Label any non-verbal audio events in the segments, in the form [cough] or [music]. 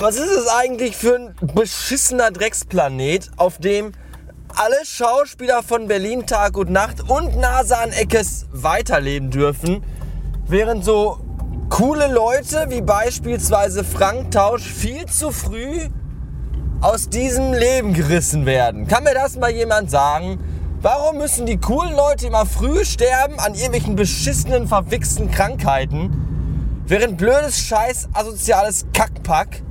was ist es eigentlich für ein beschissener Drecksplanet, auf dem alle Schauspieler von Berlin Tag und Nacht und Nasan Eckes weiterleben dürfen, während so coole Leute wie beispielsweise Frank Tausch viel zu früh aus diesem Leben gerissen werden. Kann mir das mal jemand sagen? Warum müssen die coolen Leute immer früh sterben an irgendwelchen beschissenen, verwichsten Krankheiten, während blödes, scheiß, asoziales Kackpack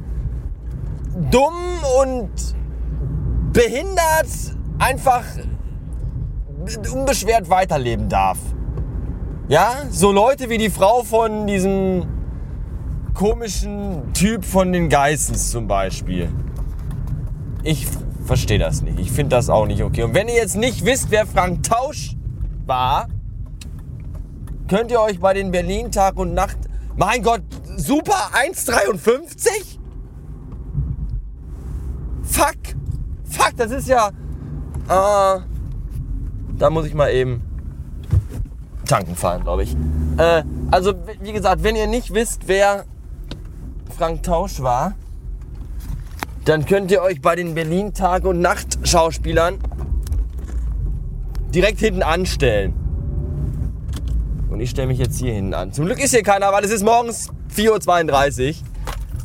dumm und behindert einfach unbeschwert weiterleben darf? Ja, so Leute wie die Frau von diesem komischen Typ von den Geissens zum Beispiel. Ich verstehe das nicht. Ich finde das auch nicht okay. Und wenn ihr jetzt nicht wisst, wer Frank Tausch war, könnt ihr euch bei den Berlin Tag und Nacht. Mein Gott, super 1,53? Fuck! Fuck, das ist ja. Äh, da muss ich mal eben tanken fahren, glaube ich. Äh, also, wie gesagt, wenn ihr nicht wisst, wer Frank Tausch war, dann könnt ihr euch bei den Berlin Tag- und Nacht-Schauspielern direkt hinten anstellen. Und ich stelle mich jetzt hier hinten an. Zum Glück ist hier keiner, weil es ist morgens 4.32 Uhr.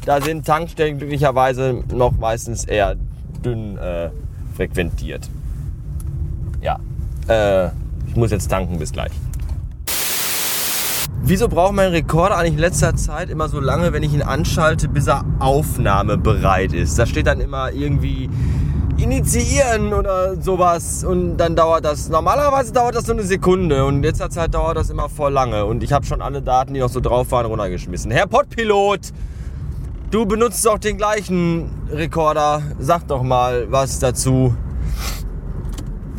Da sind Tankstellen glücklicherweise noch meistens eher dünn äh, frequentiert. Ja, äh, ich muss jetzt tanken, bis gleich. Wieso braucht mein Rekorder eigentlich in letzter Zeit immer so lange, wenn ich ihn anschalte, bis er aufnahmebereit ist? Da steht dann immer irgendwie initiieren oder sowas und dann dauert das, normalerweise dauert das so eine Sekunde und in letzter Zeit dauert das immer voll lange und ich habe schon alle Daten, die noch so drauf waren, runtergeschmissen. Herr Podpilot, du benutzt doch den gleichen Rekorder, sag doch mal was dazu.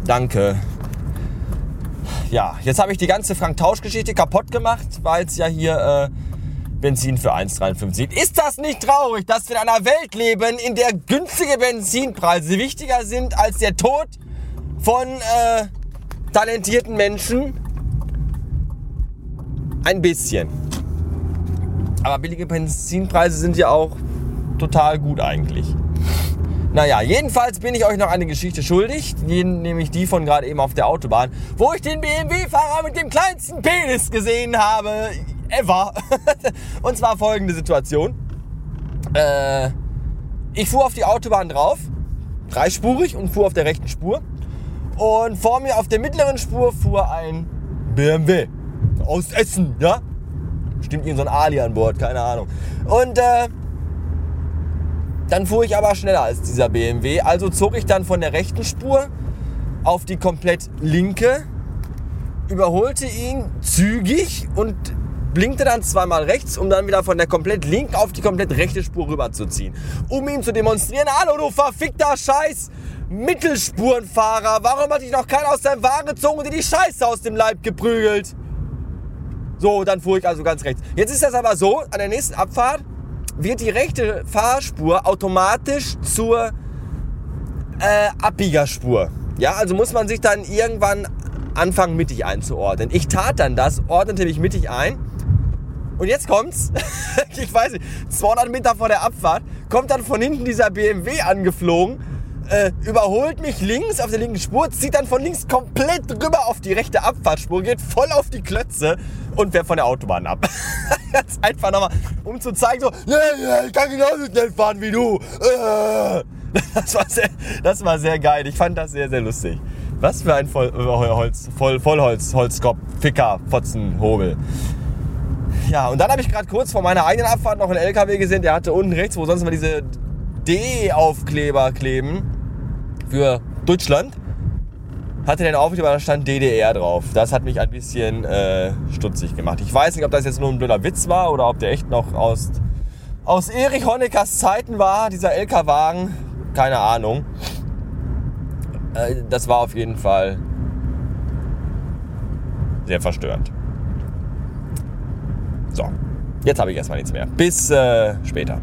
Danke ja, jetzt habe ich die ganze Frank-Tausch-Geschichte kaputt gemacht, weil es ja hier äh, Benzin für 1,53 Ist das nicht traurig, dass wir in einer Welt leben, in der günstige Benzinpreise wichtiger sind als der Tod von äh, talentierten Menschen? Ein bisschen. Aber billige Benzinpreise sind ja auch total gut eigentlich. Naja, jedenfalls bin ich euch noch eine Geschichte schuldig, nämlich die von gerade eben auf der Autobahn, wo ich den BMW-Fahrer mit dem kleinsten Penis gesehen habe, ever. [laughs] Und zwar folgende Situation. Äh, ich fuhr auf die Autobahn drauf, dreispurig und fuhr auf der rechten Spur. Und vor mir auf der mittleren Spur fuhr ein BMW aus Essen, ja? Stimmt irgend so ein Ali an Bord, keine Ahnung. Und äh, dann fuhr ich aber schneller als dieser BMW, also zog ich dann von der rechten Spur auf die komplett linke, überholte ihn zügig und blinkte dann zweimal rechts, um dann wieder von der komplett linken auf die komplett rechte Spur rüberzuziehen. Um ihm zu demonstrieren, hallo du verfickter Scheiß Mittelspurenfahrer, warum hat dich noch keiner aus deinem Wagen gezogen und dir die Scheiße aus dem Leib geprügelt? So, dann fuhr ich also ganz rechts. Jetzt ist das aber so, an der nächsten Abfahrt wird die rechte Fahrspur automatisch zur äh, Abbiegerspur. Ja, also muss man sich dann irgendwann anfangen, mittig einzuordnen. Ich tat dann das, ordnete mich mittig ein. Und jetzt kommt's, [laughs] ich weiß nicht, 200 Meter vor der Abfahrt, kommt dann von hinten dieser BMW angeflogen, äh, überholt mich links auf der linken Spur, zieht dann von links komplett rüber auf die rechte Abfahrtspur, geht voll auf die Klötze und fährt von der Autobahn ab. [laughs] Ganz einfach nochmal, um zu zeigen, so, nee, nee, ich kann genauso schnell fahren wie du. Äh. [laughs] Das war, sehr, das war sehr geil. Ich fand das sehr, sehr lustig. Was für ein Voll, Holz, Voll, Vollholz, Holzkopf, Ficker, Fotzen, Hobel. Ja, und dann habe ich gerade kurz vor meiner eigenen Abfahrt noch einen LKW gesehen, der hatte unten rechts, wo sonst immer diese D-Aufkleber kleben für Deutschland, hatte den Aufkleber, da stand DDR drauf. Das hat mich ein bisschen äh, stutzig gemacht. Ich weiß nicht, ob das jetzt nur ein blöder Witz war oder ob der echt noch aus, aus Erich Honeckers Zeiten war, dieser LK-Wagen. Keine Ahnung. Äh, das war auf jeden Fall sehr verstörend. So, jetzt habe ich erstmal nichts mehr. Bis äh, später.